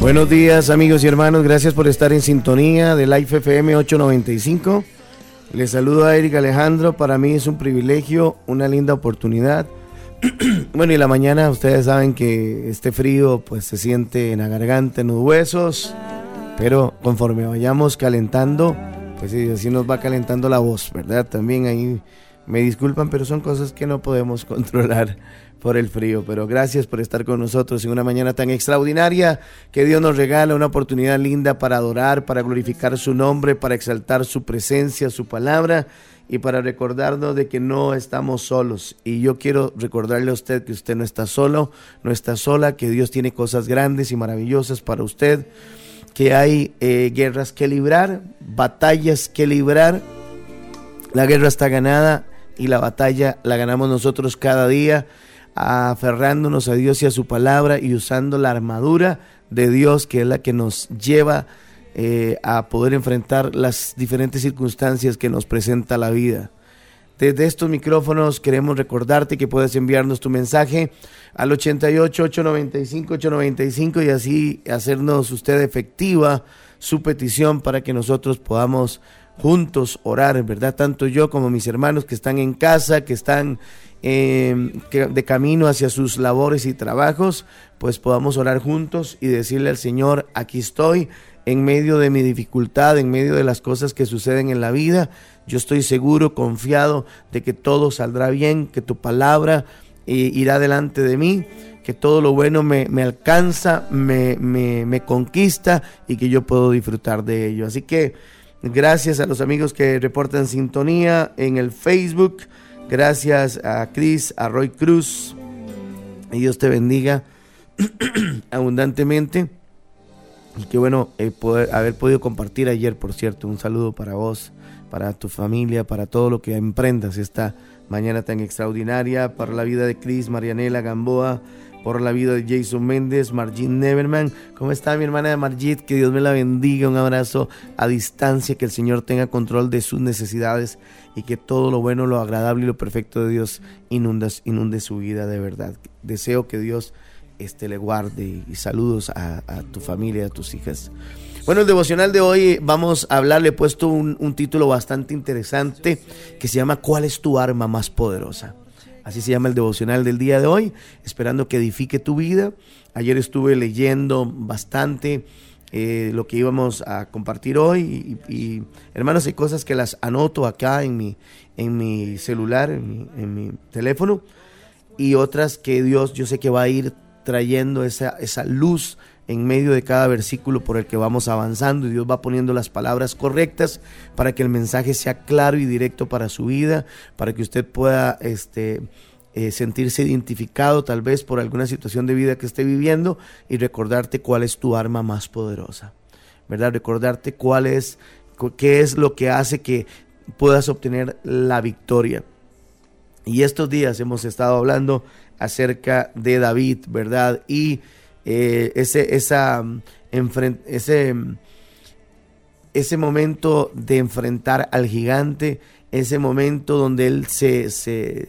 Buenos días amigos y hermanos, gracias por estar en sintonía de Life FM 895. Les saludo a Eric Alejandro, para mí es un privilegio, una linda oportunidad. bueno, y la mañana ustedes saben que este frío pues se siente en la garganta, en los huesos, pero conforme vayamos calentando, pues así nos va calentando la voz, ¿verdad? También ahí me disculpan, pero son cosas que no podemos controlar por el frío. Pero gracias por estar con nosotros en una mañana tan extraordinaria que Dios nos regala una oportunidad linda para adorar, para glorificar su nombre, para exaltar su presencia, su palabra y para recordarnos de que no estamos solos. Y yo quiero recordarle a usted que usted no está solo, no está sola, que Dios tiene cosas grandes y maravillosas para usted, que hay eh, guerras que librar, batallas que librar. La guerra está ganada y la batalla la ganamos nosotros cada día, aferrándonos a Dios y a su palabra y usando la armadura de Dios, que es la que nos lleva eh, a poder enfrentar las diferentes circunstancias que nos presenta la vida. Desde estos micrófonos queremos recordarte que puedes enviarnos tu mensaje al 88 895 895 y así hacernos usted efectiva su petición para que nosotros podamos juntos orar, ¿verdad? Tanto yo como mis hermanos que están en casa, que están em, de camino hacia sus labores y trabajos, pues podamos orar juntos y decirle al Señor, aquí estoy en medio de mi dificultad, en medio de las cosas que suceden en la vida. Yo estoy seguro, confiado de que todo saldrá bien, que tu palabra eh, irá delante de mí, que todo lo bueno me, alcanza, me, me, me conquista y que yo puedo disfrutar de ello. Así que Gracias a los amigos que reportan sintonía en el Facebook. Gracias a Chris, a Roy Cruz. Y Dios te bendiga abundantemente. Y qué bueno eh, poder, haber podido compartir ayer, por cierto. Un saludo para vos, para tu familia, para todo lo que emprendas esta mañana tan extraordinaria, para la vida de Chris, Marianela Gamboa, por la vida de Jason Méndez, Margit Neverman. ¿Cómo está mi hermana Margit? Que Dios me la bendiga. Un abrazo a distancia, que el Señor tenga control de sus necesidades y que todo lo bueno, lo agradable y lo perfecto de Dios inundas, inunde su vida de verdad. Deseo que Dios este, le guarde y saludos a, tu familia, a tus hijas. Bueno, el devocional de hoy vamos a hablar, le he puesto un título bastante interesante que se llama ¿Cuál es tu arma más poderosa? Así se llama el devocional del día de hoy, esperando que edifique tu vida. Ayer estuve leyendo bastante eh, lo que íbamos a compartir hoy y, hermanos, hay cosas que las anoto acá en mi, en mi celular, en mi, teléfono y otras que Dios yo sé que va a ir trayendo esa, esa luz en medio de cada versículo por el que vamos avanzando y Dios va poniendo las palabras correctas para que el mensaje sea claro y directo para su vida, para que usted pueda este, eh, sentirse identificado tal vez por alguna situación de vida que esté viviendo y recordarte cuál es tu arma más poderosa, ¿verdad? Recordarte cuál es, qué es lo que hace que puedas obtener la victoria. Y estos días hemos estado hablando acerca de David, ¿verdad? Y eh, ese, esa, mm, ese, mm, ese momento de enfrentar al gigante, ese momento donde él se, se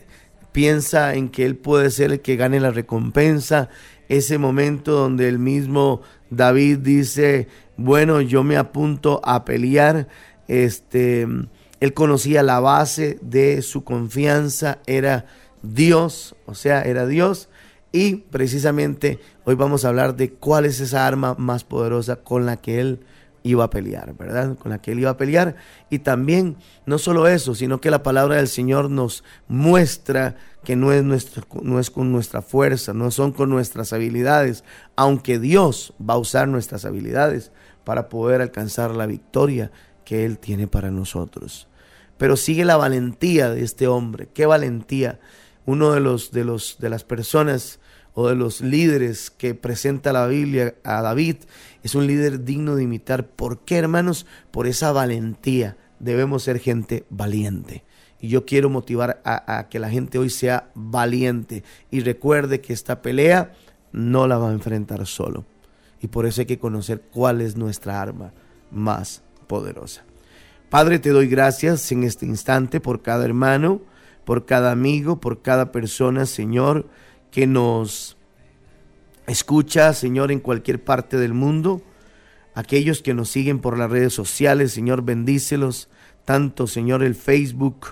piensa en que él puede ser el que gane la recompensa, ese momento donde el mismo David dice, bueno, yo me apunto a pelear, este, mm, él conocía la base de su confianza, era Dios, o sea, era Dios, y precisamente hoy vamos a hablar de cuál es esa arma más poderosa con la que él iba a pelear, ¿verdad? Con la que él iba a pelear. Y también, no solo eso, sino que la palabra del Señor nos muestra que no es, nuestro, no es con nuestra fuerza, no son con nuestras habilidades, aunque Dios va a usar nuestras habilidades para poder alcanzar la victoria que Él tiene para nosotros. Pero sigue la valentía de este hombre, qué valentía. Uno de los de los de las personas o de los líderes que presenta la Biblia a David, es un líder digno de imitar. ¿Por qué, hermanos? Por esa valentía. Debemos ser gente valiente. Y yo quiero motivar a, a, que la gente hoy sea valiente y recuerde que esta pelea no la va a enfrentar solo. Y por eso hay que conocer cuál es nuestra arma más poderosa. Padre, te doy gracias en este instante por cada hermano, por cada amigo, por cada persona, Señor que nos escucha, Señor, en cualquier parte del mundo. Aquellos que nos siguen por las redes sociales, Señor, bendícelos. Tanto, Señor, el Facebook,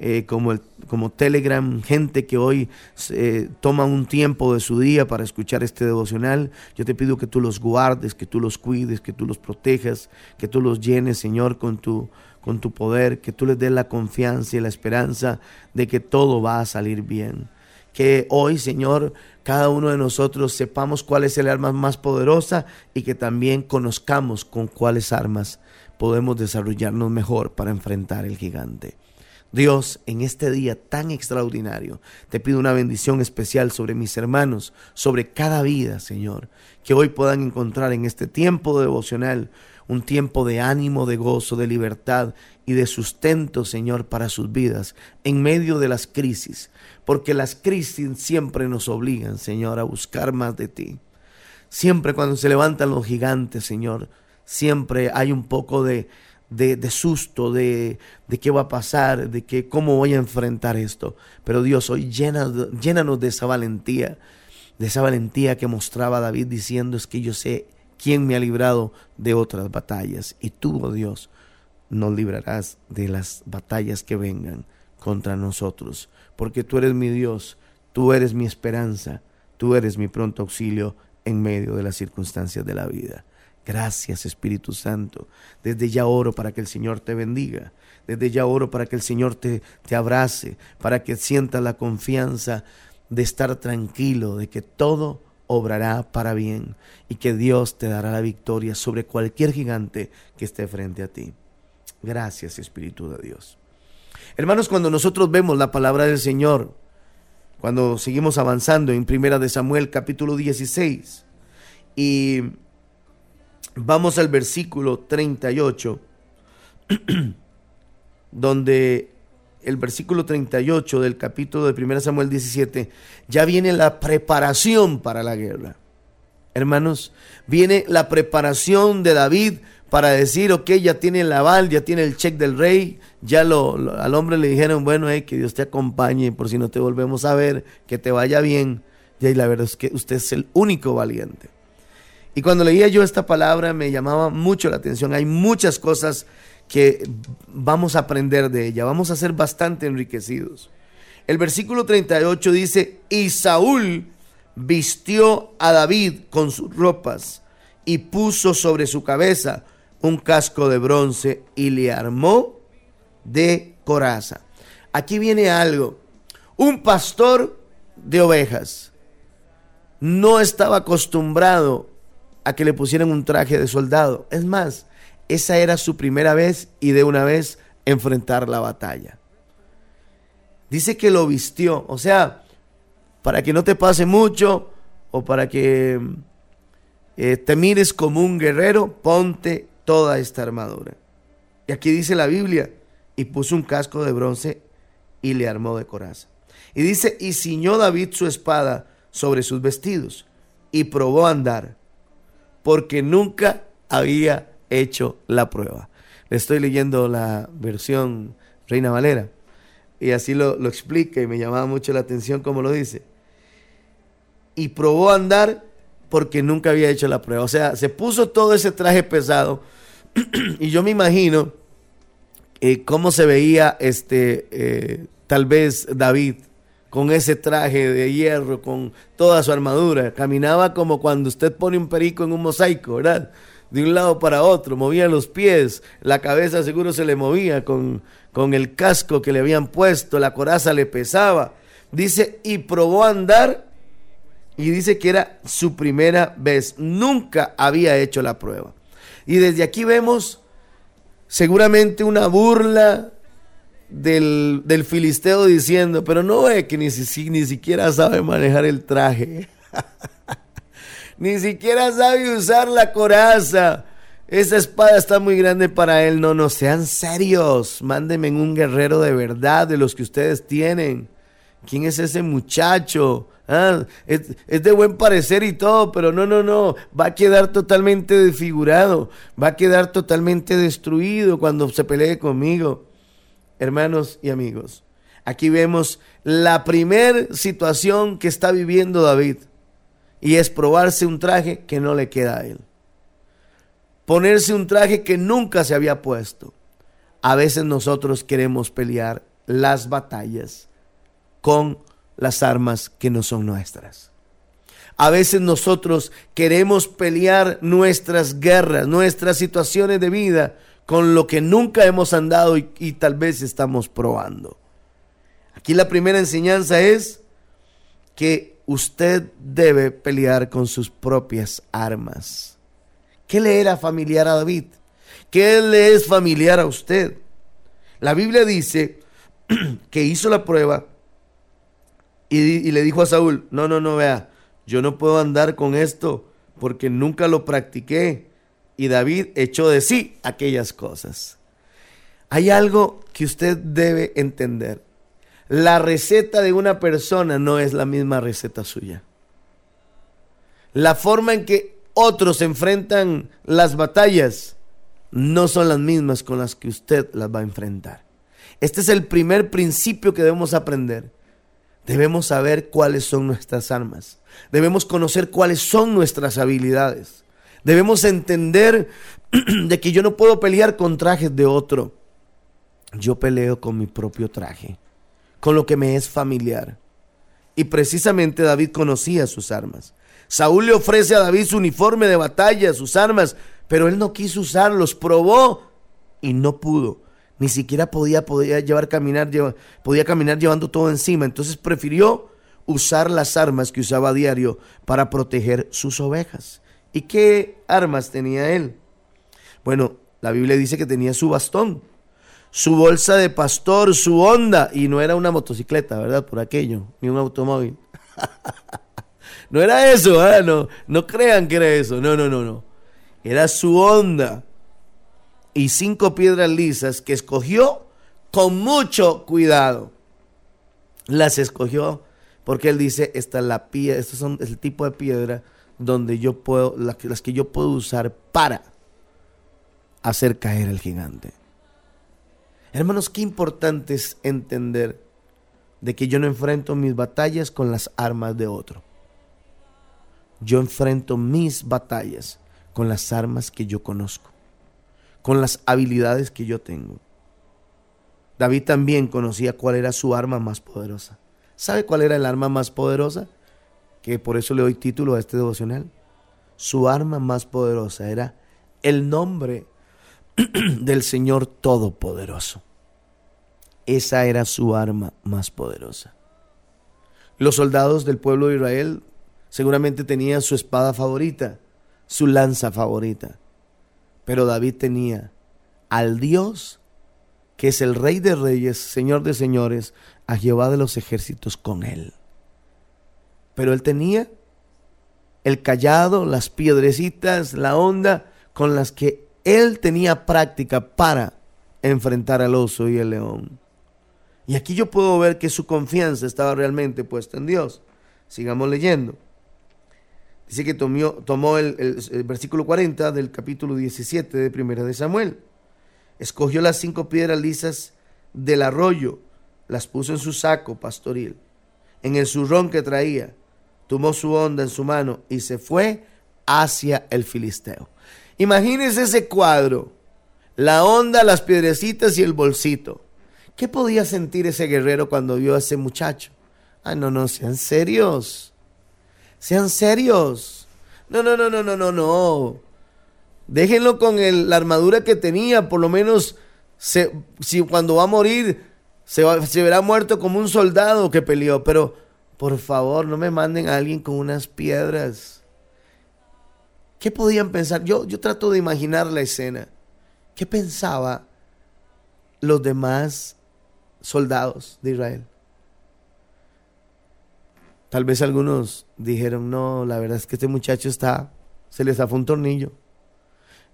eh, como, el, como Telegram, gente que hoy eh, toma un tiempo de su día para escuchar este devocional. Yo te pido que tú los guardes, que tú los cuides, que tú los protejas, que tú los llenes, Señor, con tu, con tu poder, que tú les des la confianza y la esperanza de que todo va a salir bien. Que hoy, Señor, cada uno de nosotros sepamos cuál es el arma más poderosa y que también conozcamos con cuáles armas podemos desarrollarnos mejor para enfrentar el gigante. Dios, en este día tan extraordinario, te pido una bendición especial sobre mis hermanos, sobre cada vida, Señor, que hoy puedan encontrar en este tiempo devocional un tiempo de ánimo, de gozo, de libertad y de sustento, Señor, para sus vidas en medio de las crisis, porque las crisis siempre nos obligan, Señor, a buscar más de ti. Siempre cuando se levantan los gigantes, Señor, siempre hay un poco de de, susto, de, de, qué va a pasar, de que, cómo voy a enfrentar esto. Pero Dios, hoy llénanos de esa valentía, de esa valentía que mostraba David diciendo es que yo sé quién me ha librado de otras batallas. Y tú, oh Dios, nos librarás de las batallas que vengan contra nosotros. Porque tú eres mi Dios, tú eres mi esperanza, tú eres mi pronto auxilio en medio de las circunstancias de la vida. Gracias Espíritu Santo. Desde ya oro para que el Señor te bendiga. Desde ya oro para que el Señor te, te abrace, para que sientas la confianza de estar tranquilo, de que todo obrará para bien y que Dios te dará la victoria sobre cualquier gigante que esté frente a ti. Gracias Espíritu de Dios. Hermanos, cuando nosotros vemos la palabra del Señor, cuando seguimos avanzando en Primera de Samuel capítulo 16 y Vamos al versículo 38, donde el versículo 38 del capítulo de 1 Samuel 17, ya viene la preparación para la guerra. Hermanos, viene la preparación de David para decir, ok, ya tiene el aval, ya tiene el cheque del rey, ya lo, al hombre le dijeron, bueno, eh, que Dios te acompañe, por si no te volvemos a ver, que te vaya bien. Y la verdad es que usted es el único valiente. Y cuando leía yo esta palabra me llamaba mucho la atención. Hay muchas cosas que vamos a aprender de ella. Vamos a ser bastante enriquecidos. El versículo 38 dice, y Saúl vistió a David con sus ropas y puso sobre su cabeza un casco de bronce y le armó de coraza. Aquí viene algo. Un pastor de ovejas no estaba acostumbrado a que le pusieran un traje de soldado. Es más, esa era su primera vez y de una vez enfrentar la batalla. Dice que lo vistió, o sea, para que no te pase mucho o para que eh, te mires como un guerrero, ponte toda esta armadura. Y aquí dice la Biblia, y puso un casco de bronce y le armó de coraza. Y dice, y ciñó David su espada sobre sus vestidos y probó a andar porque nunca había hecho la prueba. Le estoy leyendo la versión Reina Valera y así lo, lo explica y me llamaba mucho la atención como lo dice. Y probó a andar porque nunca había hecho la prueba. O sea, se puso todo ese traje pesado y yo me imagino eh, cómo se veía este, eh, tal vez David con ese traje de hierro, con toda su armadura. Caminaba como cuando usted pone un perico en un mosaico, ¿verdad? De un lado para otro, movía los pies, la cabeza seguro se le movía con, con el casco que le habían puesto, la coraza le pesaba. Dice, y probó a andar y dice que era su primera vez, nunca había hecho la prueba. Y desde aquí vemos seguramente una burla, del, filisteo diciendo, pero no ve que ni, ni siquiera sabe manejar el traje. ni siquiera sabe usar la coraza. Esa espada está muy grande para él. No, no, sean serios. Mándenme un guerrero de verdad, de los que ustedes tienen. ¿Quién es ese muchacho? Ah, es, es, de buen parecer y todo, pero no, no, no. Va a quedar totalmente desfigurado. Va a quedar totalmente destruido cuando se pelee conmigo hermanos y amigos. Aquí vemos la primer situación que está viviendo David. Y es probarse un traje que no le queda a él. Ponerse un traje que nunca se había puesto. A veces nosotros queremos pelear las batallas con las armas que no son nuestras. A veces nosotros queremos pelear nuestras guerras, nuestras situaciones de vida con lo que nunca hemos andado y, y tal vez estamos probando. Aquí la primera enseñanza es que usted debe pelear con sus propias armas. ¿Qué le era familiar a David? ¿Qué le es familiar a usted? La Biblia dice que hizo la prueba y, le dijo a Saúl, no, no, no, vea, yo no puedo andar con esto porque nunca lo practiqué. Y David echó de sí aquellas cosas. Hay algo que usted debe entender. La receta de una persona no es la misma receta suya. La forma en que otros enfrentan las batallas no son las mismas con las que usted las va a enfrentar. Este es el primer principio que debemos aprender. Debemos saber cuáles son nuestras armas. Debemos conocer cuáles son nuestras habilidades. Debemos entender de que yo no puedo pelear con trajes de otro. Yo peleo con mi propio traje, con lo que me es familiar. Y precisamente David conocía sus armas. Saúl le ofrece a David su uniforme de batalla, sus armas, pero él no quiso usarlos, probó y no pudo. Ni siquiera podía, podía llevar caminar, podía caminar llevando todo encima. Entonces prefirió usar las armas que usaba a diario para proteger sus ovejas. ¿Y qué armas tenía él? Bueno, la Biblia dice que tenía su bastón, su bolsa de pastor, su onda, y no era una motocicleta, ¿verdad? Por aquello, ni un automóvil. no era eso, no, no crean que era eso, no, no, no, no. Era su onda y cinco piedras lisas que escogió con mucho cuidado. Las escogió porque él dice, esta es la piedra, estos son el tipo de piedra donde yo puedo, las que, las que yo puedo usar para hacer caer al gigante. Hermanos, qué importante es entender de que yo no enfrento mis batallas con las armas de otro. Yo enfrento mis batallas con las armas que yo conozco, con las habilidades que yo tengo. David también conocía cuál era su arma más poderosa. ¿Sabe cuál era el arma más poderosa? Que por eso le doy título a este devocional. Su arma más poderosa era el nombre del Señor Todopoderoso. Esa era su arma más poderosa. Los soldados del pueblo de Israel seguramente tenían su espada favorita, su lanza favorita. Pero David tenía al Dios que es el Rey de Reyes, Señor de Señores, a Jehová de los ejércitos con él. Pero él tenía el callado, las piedrecitas, la onda con las que él tenía práctica para enfrentar al oso y el león. Y aquí yo puedo ver que su confianza estaba realmente puesta en Dios. Sigamos leyendo. Dice que tomó, el, versículo 40 del capítulo 17 de Primera de Samuel. Escogió las cinco piedras lisas del arroyo, las puso en su saco pastoril, en el zurrón que traía, tomó su onda en su mano y se fue hacia el filisteo. Imagínense ese cuadro, la onda, las piedrecitas y el bolsito. ¿Qué podía sentir ese guerrero cuando vio a ese muchacho? Ah, no, no, sean serios. Sean serios. No, no, no, no, no, no, no. Déjenlo con la armadura que tenía. Por lo menos, si cuando va a morir, se, se verá muerto como un soldado que peleó. Pero, por favor, no me manden a alguien con unas piedras. ¿Qué podían pensar? Yo, yo trato de imaginar la escena. ¿Qué pensaba los demás soldados de Israel? Tal vez algunos dijeron, no, la verdad es que este muchacho está, se le zafó un tornillo.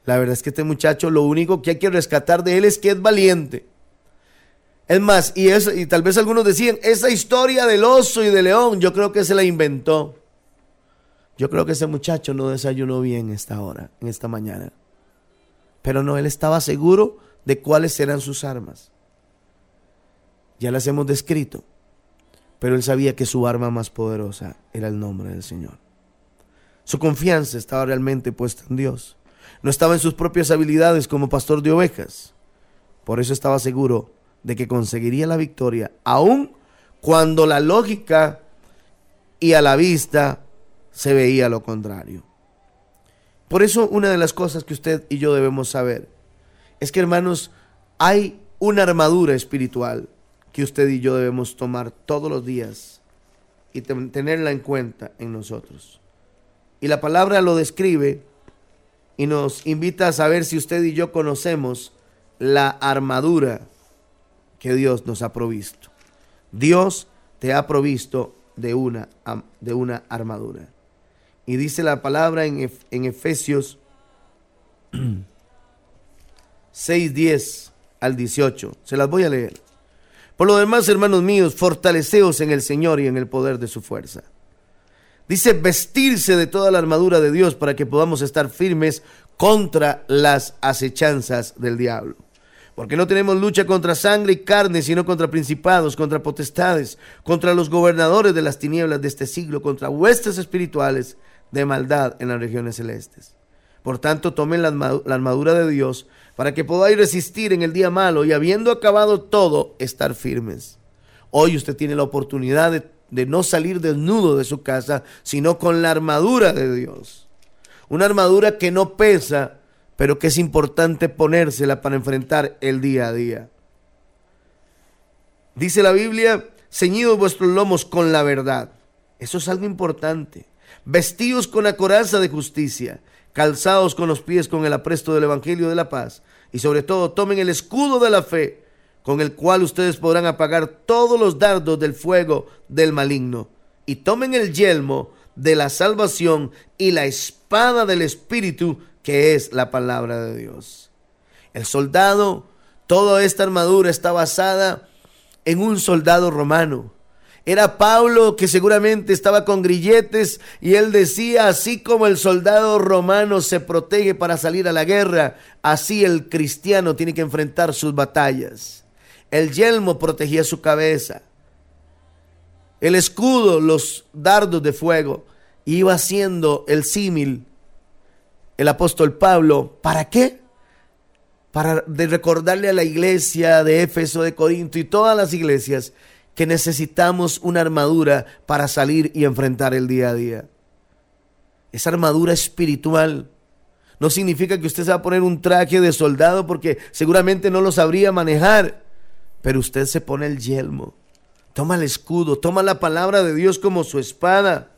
La verdad es que este muchacho lo único que hay que rescatar de él es que es valiente. Es más, y, eso, y tal vez algunos decían, esa historia del oso y del león, yo creo que se la inventó. Yo creo que ese muchacho no desayunó bien esta hora, en esta mañana. Pero no, él estaba seguro de cuáles eran sus armas. Ya las hemos descrito. Pero él sabía que su arma más poderosa era el nombre del Señor. Su confianza estaba realmente puesta en Dios. No estaba en sus propias habilidades como pastor de ovejas. Por eso estaba seguro de que conseguiría la victoria, aun cuando la lógica y a la vista se veía lo contrario. Por eso una de las cosas que usted y yo debemos saber es que hermanos, hay una armadura espiritual que usted y yo debemos tomar todos los días y tenerla en cuenta en nosotros. Y la palabra lo describe y nos invita a saber si usted y yo conocemos la armadura que Dios nos ha provisto. Dios te ha provisto de una, de una armadura. Y dice la palabra en, en Efesios 6, 10 al 18. Se las voy a leer. Por lo demás, hermanos míos, fortaleceos en el Señor y en el poder de su fuerza. Dice vestirse de toda la armadura de Dios para que podamos estar firmes contra las acechanzas del diablo. Porque no tenemos lucha contra sangre y carne, sino contra principados, contra potestades, contra los gobernadores de las tinieblas de este siglo, contra huestes espirituales de maldad en las regiones celestes. Por tanto, tomen la armadura de Dios para que podáis resistir en el día malo y habiendo acabado todo, estar firmes. Hoy usted tiene la oportunidad de, de no salir desnudo de su casa, sino con la armadura de Dios. Una armadura que no pesa, pero que es importante ponérsela para enfrentar el día a día. Dice la Biblia, ceñidos vuestros lomos con la verdad. Eso es algo importante. Vestidos con la coraza de justicia calzados con los pies con el apresto del Evangelio de la paz, y sobre todo tomen el escudo de la fe, con el cual ustedes podrán apagar todos los dardos del fuego del maligno, y tomen el yelmo de la salvación y la espada del Espíritu, que es la palabra de Dios. El soldado, toda esta armadura está basada en un soldado romano. Era Pablo que seguramente estaba con grilletes y él decía, así como el soldado romano se protege para salir a la guerra, así el cristiano tiene que enfrentar sus batallas. El yelmo protegía su cabeza. El escudo, los dardos de fuego, iba haciendo el símil el apóstol Pablo. ¿Para qué? Para recordarle a la iglesia de Éfeso, de Corinto y todas las iglesias que necesitamos una armadura para salir y enfrentar el día a día. Esa armadura espiritual no significa que usted se va a poner un traje de soldado porque seguramente no lo sabría manejar, pero usted se pone el yelmo, toma el escudo, toma la palabra de Dios como su espada.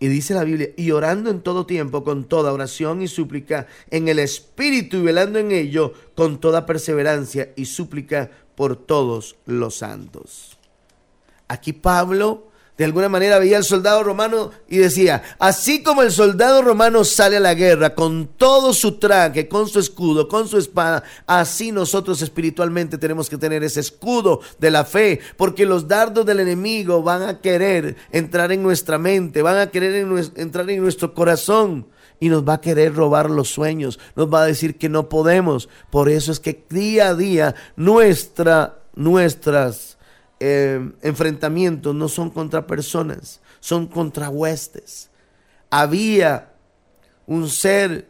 Y dice la Biblia, y orando en todo tiempo con toda oración y súplica en el Espíritu y velando en ello con toda perseverancia y súplica por todos los santos. Aquí Pablo de alguna manera veía al soldado romano y decía, así como el soldado romano sale a la guerra con todo su traje, con su escudo, con su espada, así nosotros espiritualmente tenemos que tener ese escudo de la fe, porque los dardos del enemigo van a querer entrar en nuestra mente, van a querer entrar en nuestro corazón y nos va a querer robar los sueños, nos va a decir que no podemos. Por eso es que día a día nuestra, nuestras eh, enfrentamientos no son contra personas, son contra huestes. Había un ser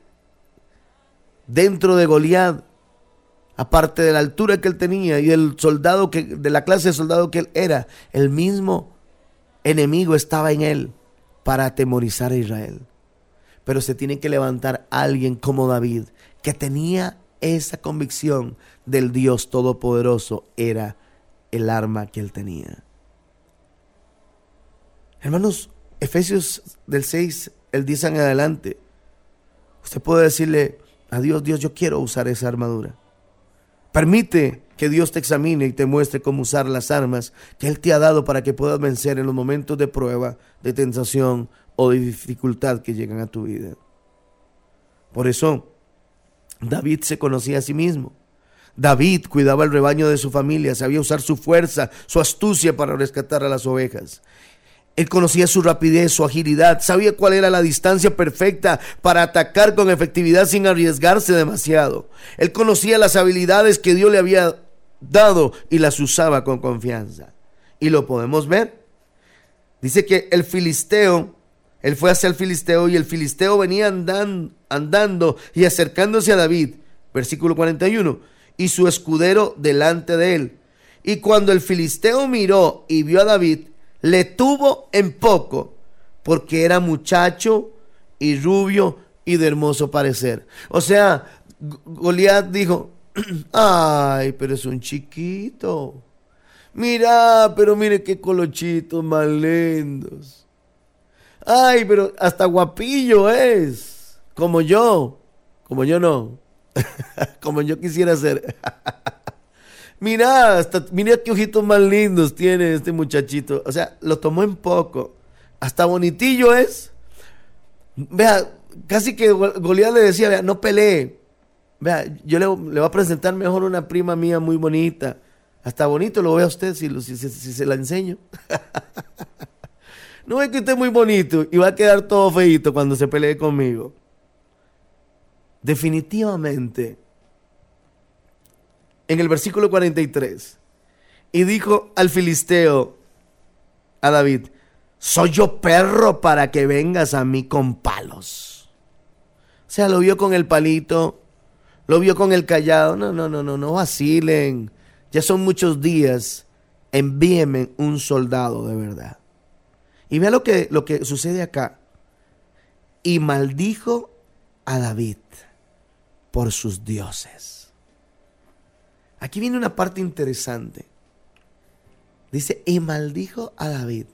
dentro de Goliat, aparte de la altura que él tenía y del soldado que, de la clase de soldado que él era, el mismo enemigo estaba en él para atemorizar a Israel pero se tiene que levantar alguien como David, que tenía esa convicción del Dios Todopoderoso, era el arma que él tenía. Hermanos, Efesios del 6, el 10 en adelante, usted puede decirle a Dios, Dios, yo quiero usar esa armadura. Permite que Dios te examine y te muestre cómo usar las armas que Él te ha dado para que puedas vencer en los momentos de prueba, de tentación o de dificultad que llegan a tu vida. Por eso, David se conocía a sí mismo. David cuidaba el rebaño de su familia, sabía usar su fuerza, su astucia para rescatar a las ovejas. Él conocía su rapidez, su agilidad, sabía cuál era la distancia perfecta para atacar con efectividad sin arriesgarse demasiado. Él conocía las habilidades que Dios le había dado y las usaba con confianza. Y lo podemos ver Dice que el filisteo, él fue hacia el filisteo y el filisteo venía andando, y acercándose a David. Versículo 41. Y su escudero delante de él. Y cuando el filisteo miró y vio a David, le tuvo en poco, porque era muchacho y rubio y de hermoso parecer. O sea, Goliat dijo, ay, pero es un chiquito. Mira, pero mire qué colochitos más lindos. Ay, pero hasta guapillo es. Como yo. Como yo no. Como yo quisiera ser. mira, hasta, mira qué ojitos más lindos tiene este muchachito. O sea, lo tomó en poco. Hasta bonitillo es. Vea, casi que Goliat le decía, vea, no pelee. Vea, yo le, le voy a presentar mejor una prima mía muy bonita. Hasta bonito lo ve a usted si, si, se la enseño. no es que usted es muy bonito y va a quedar todo feito cuando se pelee conmigo. Definitivamente, en el versículo 43, y dijo al filisteo, a David, soy yo perro para que vengas a mí con palos. O sea, lo vio con el palito, lo vio con el callado. No, no, no, no, no vacilen. Ya son muchos días. Envíeme un soldado de verdad. Y vea lo que, lo que sucede acá. Y maldijo a David por sus dioses. Aquí viene una parte interesante. Dice, y maldijo a David.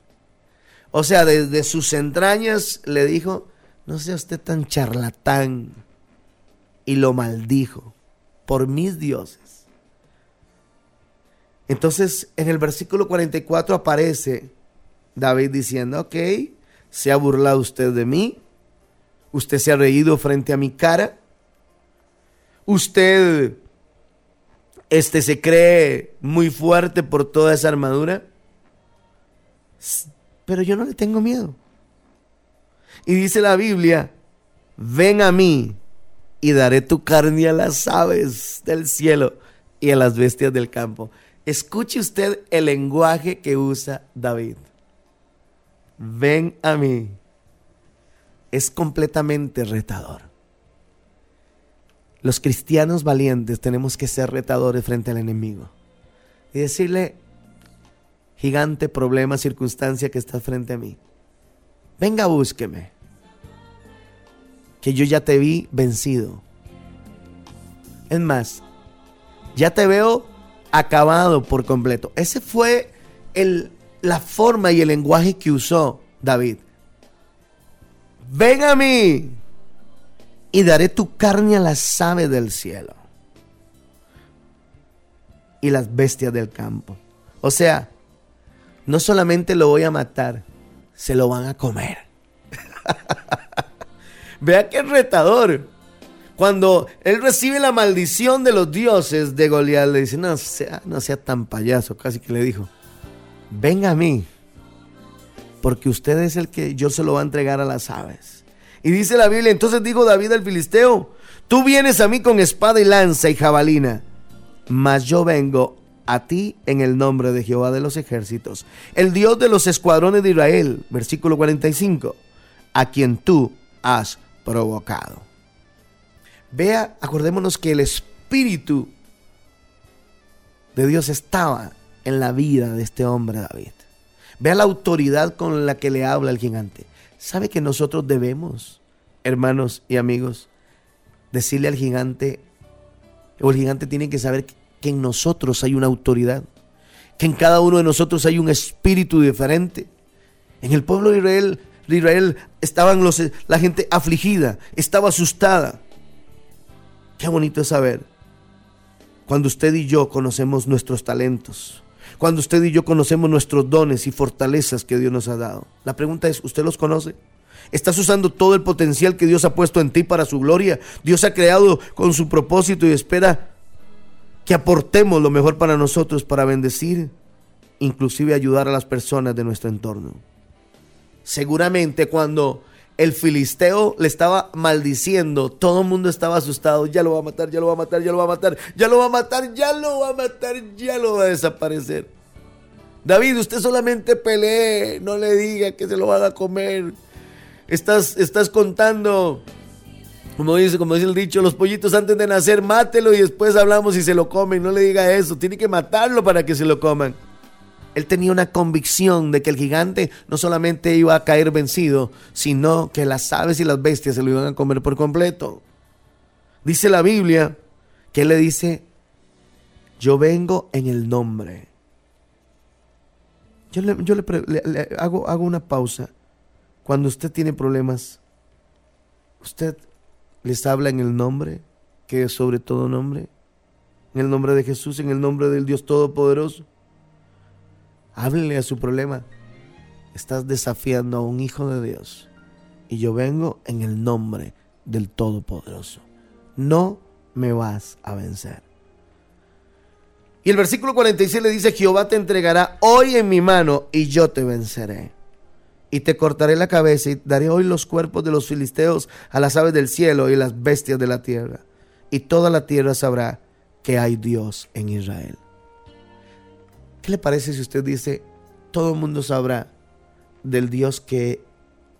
O sea, desde sus entrañas le dijo, no sea usted tan charlatán. Y lo maldijo por mis dioses. Entonces, en el versículo 44 aparece David diciendo, ok, se ha burlado usted de mí, usted se ha reído frente a mi cara, usted este se cree muy fuerte por toda esa armadura, pero yo no le tengo miedo. Y dice la Biblia, ven a mí y daré tu carne a las aves del cielo y a las bestias del campo. Escuche usted el lenguaje que usa David. Ven a mí. Es completamente retador. Los cristianos valientes tenemos que ser retadores frente al enemigo. Y decirle, gigante problema, circunstancia que está frente a mí. Venga, búsqueme. Que yo ya te vi vencido. Es más, ya te veo acabado por completo. Ese fue el, la forma y el lenguaje que usó David. Ven a mí y daré tu carne a las aves del cielo y las bestias del campo. O sea, no solamente lo voy a matar, se lo van a comer. Vea qué retador. Cuando él recibe la maldición de los dioses de Goliat, le dice, no sea, no sea tan payaso, casi que le dijo, venga a mí, porque usted es el que yo se lo va a entregar a las aves. Y dice la Biblia, entonces dijo David al filisteo, tú vienes a mí con espada y lanza y jabalina, mas yo vengo a ti en el nombre de Jehová de los ejércitos, el Dios de los escuadrones de Israel, versículo 45, a quien tú has provocado. Vea, acordémonos que el Espíritu de Dios estaba en la vida de este hombre David. Vea la autoridad con la que le habla el gigante. ¿Sabe que nosotros debemos, hermanos y amigos, decirle al gigante, o el gigante tiene que saber que en nosotros hay una autoridad, que en cada uno de nosotros hay un espíritu diferente? En el pueblo de Israel, Israel estaban los, la gente afligida, estaba asustada. Qué bonito es saber cuando usted y yo conocemos nuestros talentos, cuando usted y yo conocemos nuestros dones y fortalezas que Dios nos ha dado. La pregunta es, ¿usted los conoce? ¿Estás usando todo el potencial que Dios ha puesto en ti para su gloria? Dios ha creado con su propósito y espera que aportemos lo mejor para nosotros para bendecir, inclusive ayudar a las personas de nuestro entorno. Seguramente cuando el filisteo le estaba maldiciendo, todo el mundo estaba asustado, ya lo va a matar, ya lo va a matar, ya lo va a matar, ya lo va a matar, ya lo va a matar, ya lo va a desaparecer. David, usted solamente pelee, no le diga que se lo van a comer. Estás, estás contando, como dice, como dice el dicho, los pollitos antes de nacer, mátelo y después hablamos y se lo comen. No le diga eso, tiene que matarlo para que se lo coman. Él tenía una convicción de que el gigante no solamente iba a caer vencido, sino que las aves y las bestias se lo iban a comer por completo. Dice la Biblia que él le dice, yo vengo en el nombre. Yo le, hago, hago una pausa. Cuando usted tiene problemas, usted les habla en el nombre, que es sobre todo nombre, en el nombre de Jesús, en el nombre del Dios Todopoderoso. Háblele a su problema. Estás desafiando a un hijo de Dios. Y yo vengo en el nombre del Todopoderoso. No me vas a vencer. Y el versículo 46 le dice, Jehová te entregará hoy en mi mano y yo te venceré. Y te cortaré la cabeza y daré hoy los cuerpos de los filisteos a las aves del cielo y las bestias de la tierra. Y toda la tierra sabrá que hay Dios en Israel. ¿Qué le parece si usted dice, todo el mundo sabrá del Dios que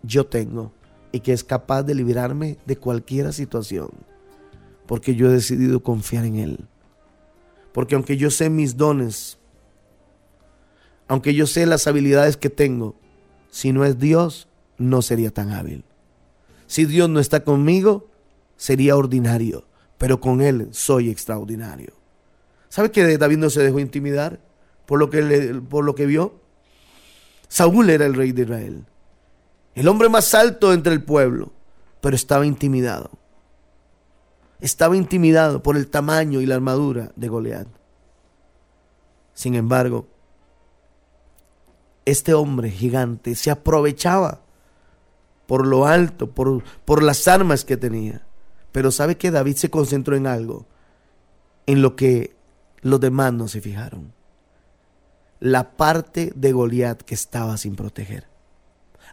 yo tengo y que es capaz de librarme de cualquier situación? Porque yo he decidido confiar en Él. Porque aunque yo sé mis dones, aunque yo sé las habilidades que tengo, si no es Dios, no sería tan hábil. Si Dios no está conmigo, sería ordinario, pero con Él soy extraordinario. ¿Sabe que David no se dejó intimidar por lo que, por lo que vio? Saúl era el rey de Israel, el hombre más alto entre el pueblo, pero estaba intimidado estaba intimidado por el tamaño y la armadura de Goliat. Sin embargo, este hombre gigante se aprovechaba por lo alto, por, por las armas que tenía. Pero sabe que David se concentró en algo, en lo que los demás no se fijaron. La parte de Goliat que estaba sin proteger.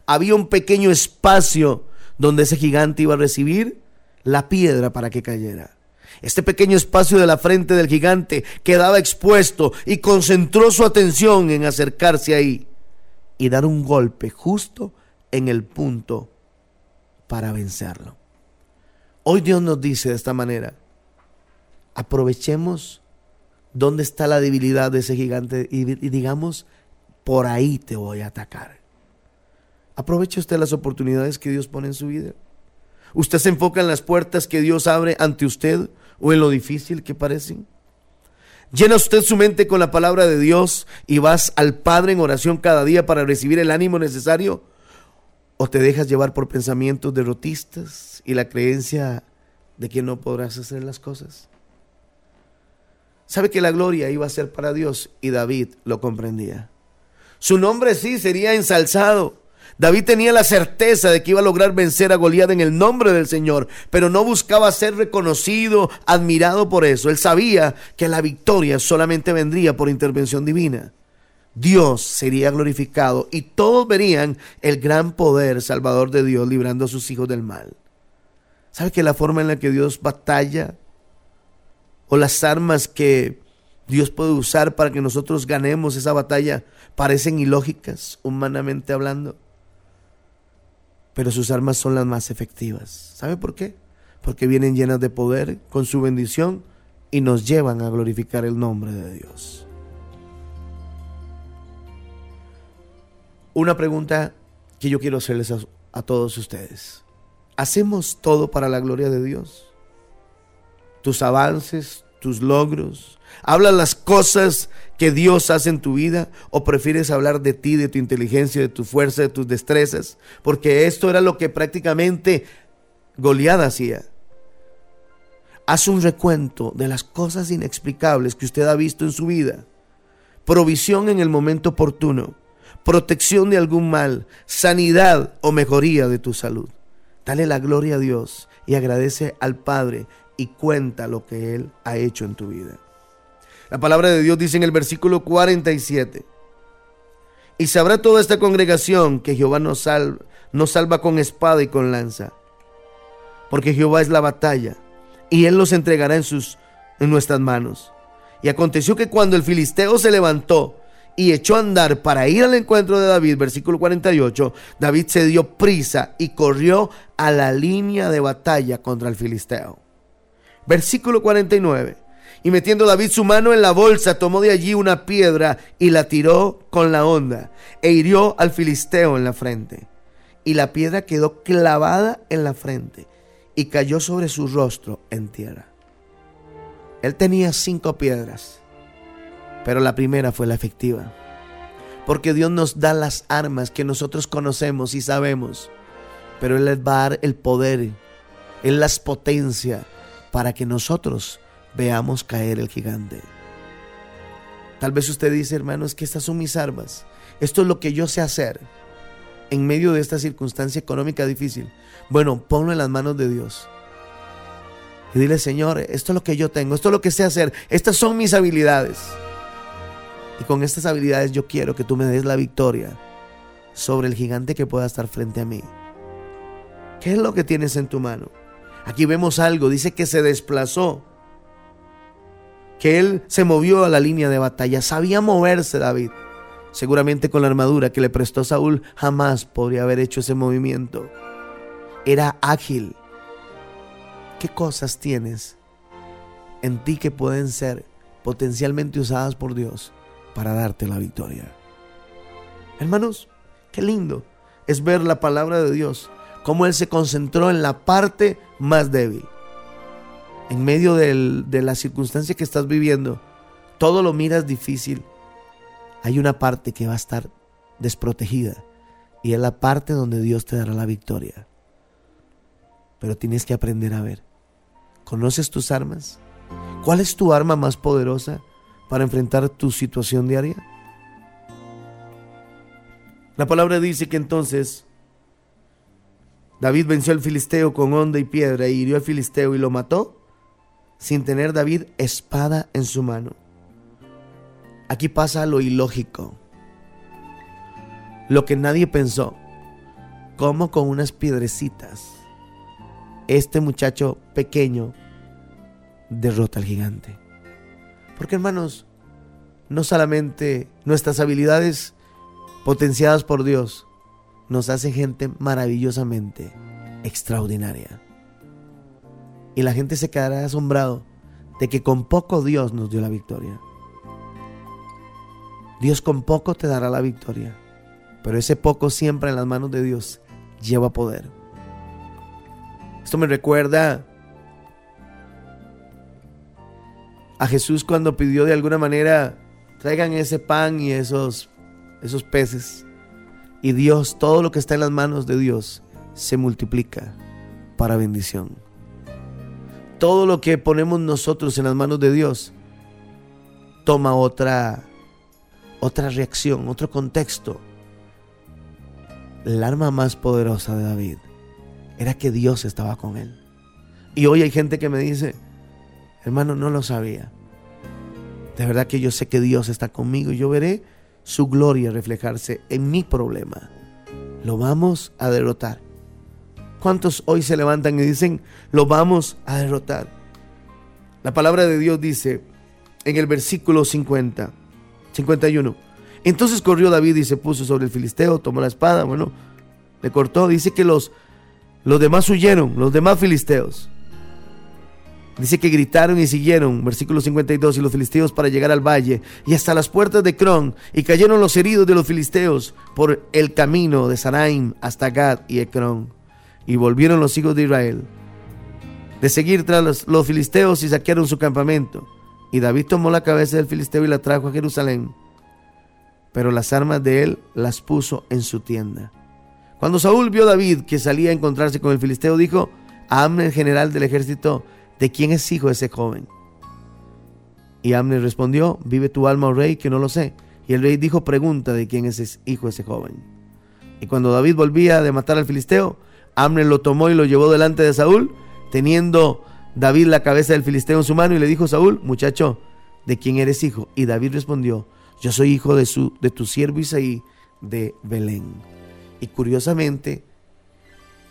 Había un pequeño espacio donde ese gigante iba a recibir la piedra para que cayera. Este pequeño espacio de la frente del gigante quedaba expuesto y concentró su atención en acercarse ahí y dar un golpe justo en el punto para vencerlo. Hoy Dios nos dice de esta manera, aprovechemos dónde está la debilidad de ese gigante y, digamos, por ahí te voy a atacar. Aproveche usted las oportunidades que Dios pone en su vida. ¿Usted se enfoca en las puertas que Dios abre ante usted o en lo difícil que parecen? ¿Llena usted su mente con la palabra de Dios y vas al Padre en oración cada día para recibir el ánimo necesario? ¿O te dejas llevar por pensamientos derrotistas y la creencia de que no podrás hacer las cosas? Sabe que la gloria iba a ser para Dios y David lo comprendía. Su nombre sí sería ensalzado, David tenía la certeza de que iba a lograr vencer a Goliat en el nombre del Señor, pero no buscaba ser reconocido, admirado por eso. Él sabía que la victoria solamente vendría por intervención divina. Dios sería glorificado y todos verían el gran poder salvador de Dios librando a sus hijos del mal. ¿Sabe que la forma en la que Dios batalla o las armas que Dios puede usar para que nosotros ganemos esa batalla parecen ilógicas, humanamente hablando? pero sus armas son las más efectivas. ¿Sabe por qué? Porque vienen llenas de poder con su bendición y nos llevan a glorificar el nombre de Dios. Una pregunta que yo quiero hacerles a, todos ustedes. ¿Hacemos todo para la gloria de Dios? Tus avances, tus logros, ¿Hablas las cosas que Dios hace en tu vida o prefieres hablar de ti, de tu inteligencia, de tu fuerza, de tus destrezas? Porque esto era lo que prácticamente Goliat hacía. Haz un recuento de las cosas inexplicables que usted ha visto en su vida. Provisión en el momento oportuno, protección de algún mal, sanidad o mejoría de tu salud. Dale la gloria a Dios y agradece al Padre y cuenta lo que Él ha hecho en tu vida. La palabra de Dios dice en el versículo 47. Y sabrá toda esta congregación que Jehová nos salva, con espada y con lanza. Porque Jehová es la batalla y él los entregará en sus en nuestras manos. Y aconteció que cuando el filisteo se levantó y echó a andar para ir al encuentro de David, versículo 48, David se dio prisa y corrió a la línea de batalla contra el filisteo. Versículo 49. Y metiendo David su mano en la bolsa, tomó de allí una piedra y la tiró con la onda, e hirió al filisteo en la frente. Y la piedra quedó clavada en la frente, y cayó sobre su rostro en tierra. Él tenía cinco piedras pero la primera fue la efectiva. Porque Dios nos da las armas que nosotros conocemos y sabemos, pero Él les va a dar el poder, Él las potencia para que nosotros veamos caer el gigante. Tal vez usted dice, hermanos, que estas son mis armas. Esto es lo que yo sé hacer en medio de esta circunstancia económica difícil. Bueno, ponlo en las manos de Dios. Y dile, Señor, esto es lo que yo tengo, esto es lo que sé hacer, estas son mis habilidades. Y con estas habilidades yo quiero que tú me des la victoria sobre el gigante que pueda estar frente a mí. ¿Qué es lo que tienes en tu mano? Aquí vemos algo, dice que se desplazó, que él se movió a la línea de batalla, sabía moverse David. Seguramente con la armadura que le prestó Saúl jamás podría haber hecho ese movimiento. Era ágil. ¿Qué cosas tienes en ti que pueden ser potencialmente usadas por Dios para darte la victoria. Hermanos, qué lindo es ver la palabra de Dios, cómo Él se concentró en la parte más débil. En medio de la circunstancia que estás viviendo, todo lo miras difícil. Hay una parte que va a estar desprotegida y es la parte donde Dios te dará la victoria. Pero tienes que aprender a ver. ¿Conoces tus armas? ¿Cuál es tu arma más poderosa? para enfrentar tu situación diaria? La palabra dice que entonces David venció al filisteo con onda y piedra y hirió al filisteo y lo mató sin tener David espada en su mano. Aquí pasa lo ilógico, lo que nadie pensó, como con unas piedrecitas este muchacho pequeño derrota al gigante. Porque hermanos, no solamente nuestras habilidades potenciadas por Dios nos hacen gente maravillosamente extraordinaria. Y la gente se quedará asombrado de que con poco Dios nos dio la victoria. Dios con poco te dará la victoria, pero ese poco siempre en las manos de Dios lleva poder. Esto me recuerda a Jesús cuando pidió de alguna manera, traigan ese pan y esos, esos peces. Y Dios, todo lo que está en las manos de Dios, se multiplica para bendición. Todo lo que ponemos nosotros en las manos de Dios toma otra otra reacción, otro contexto. El arma más poderosa de David era que Dios estaba con él. Y hoy hay gente que me dice, Hermano, no lo sabía. De verdad que yo sé que Dios está conmigo y yo veré su gloria reflejarse en mi problema. Lo vamos a derrotar. ¿Cuántos hoy se levantan y dicen, lo vamos a derrotar? La palabra de Dios dice en el versículo 50, 51. Entonces corrió David y se puso sobre el filisteo, tomó la espada, bueno, le cortó. Dice que los, los demás huyeron, los demás filisteos. Dice que gritaron y siguieron, versículo 52, y los filisteos para llegar al valle y hasta las puertas de Cron, y cayeron los heridos de los filisteos por el camino de Saraim hasta Gad y Ecrón. Y volvieron los hijos de Israel de seguir tras los, los filisteos y saquearon su campamento. Y David tomó la cabeza del filisteo y la trajo a Jerusalén, pero las armas de él las puso en su tienda. Cuando Saúl vio a David que salía a encontrarse con el filisteo, dijo a Amner, general del ejército, ¿de quién es hijo ese joven? Y Amner respondió, vive tu alma, oh rey, que no lo sé. Y el rey dijo, pregunta de quién es hijo ese joven. Y cuando David volvía de matar al filisteo, Amner lo tomó y lo llevó delante de Saúl, teniendo David la cabeza del filisteo en su mano, y le dijo, Saúl, muchacho, ¿de quién eres hijo? Y David respondió, yo soy hijo de, su, de tu siervo Isaí de Belén. Y curiosamente,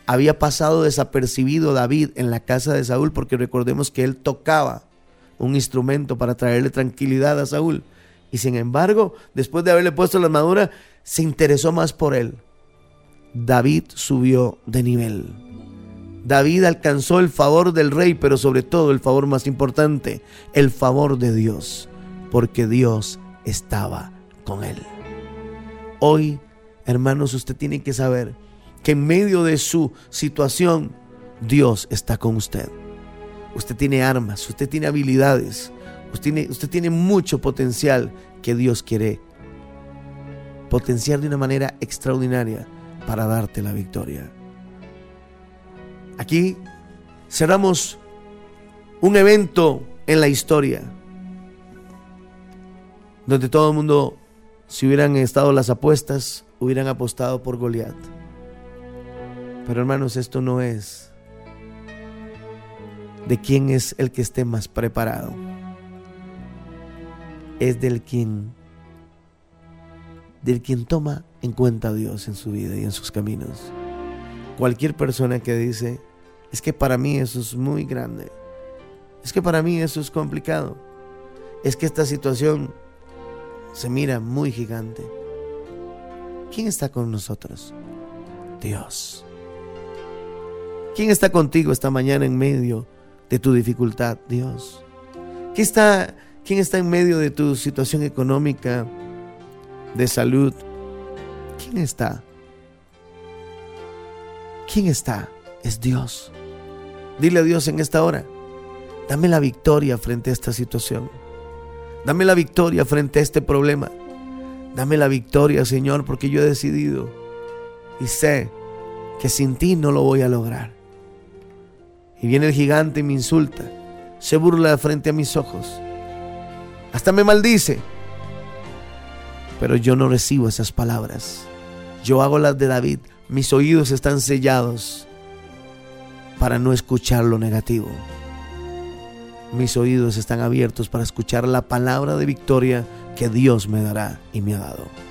había pasado desapercibido David en la casa de Saúl, porque recordemos que él tocaba un instrumento para traerle tranquilidad a Saúl. Y sin embargo, después de haberle puesto la armadura, se interesó más por él. David subió de nivel. David alcanzó el favor del rey, pero sobre todo el favor más importante, el favor de Dios, porque Dios estaba con él. Hoy, hermanos, usted tiene que saber que en medio de su situación, Dios está con usted. Usted tiene armas, usted tiene habilidades, usted tiene, mucho potencial que Dios quiere potenciar de una manera extraordinaria para darte la victoria. Aquí cerramos un evento en la historia donde todo el mundo, si hubieran estado las apuestas, hubieran apostado por Goliat. Pero hermanos, esto no es de quién es el que esté más preparado. Es del quien del quien toma en cuenta a Dios en su vida y en sus caminos. Cualquier persona que dice, es que para mí eso es muy grande, es que para mí eso es complicado, es que esta situación se mira muy gigante. ¿Quién está con nosotros? Dios. ¿Quién está contigo esta mañana en medio de tu dificultad? Dios. ¿Quién está, quién está en medio de tu situación económica, de salud? ¿Quién está? ¿Quién está? Es Dios. Dile a Dios en esta hora, dame la victoria frente a esta situación. Dame la victoria frente a este problema. Dame la victoria, Señor, porque yo he decidido y sé que sin ti no lo voy a lograr. Y viene el gigante y me insulta, se burla frente a mis ojos, hasta me maldice. Pero yo no recibo esas palabras. Yo hago las de David. Mis oídos están sellados para no escuchar lo negativo. Mis oídos están abiertos para escuchar la palabra de victoria que Dios me dará y me ha dado.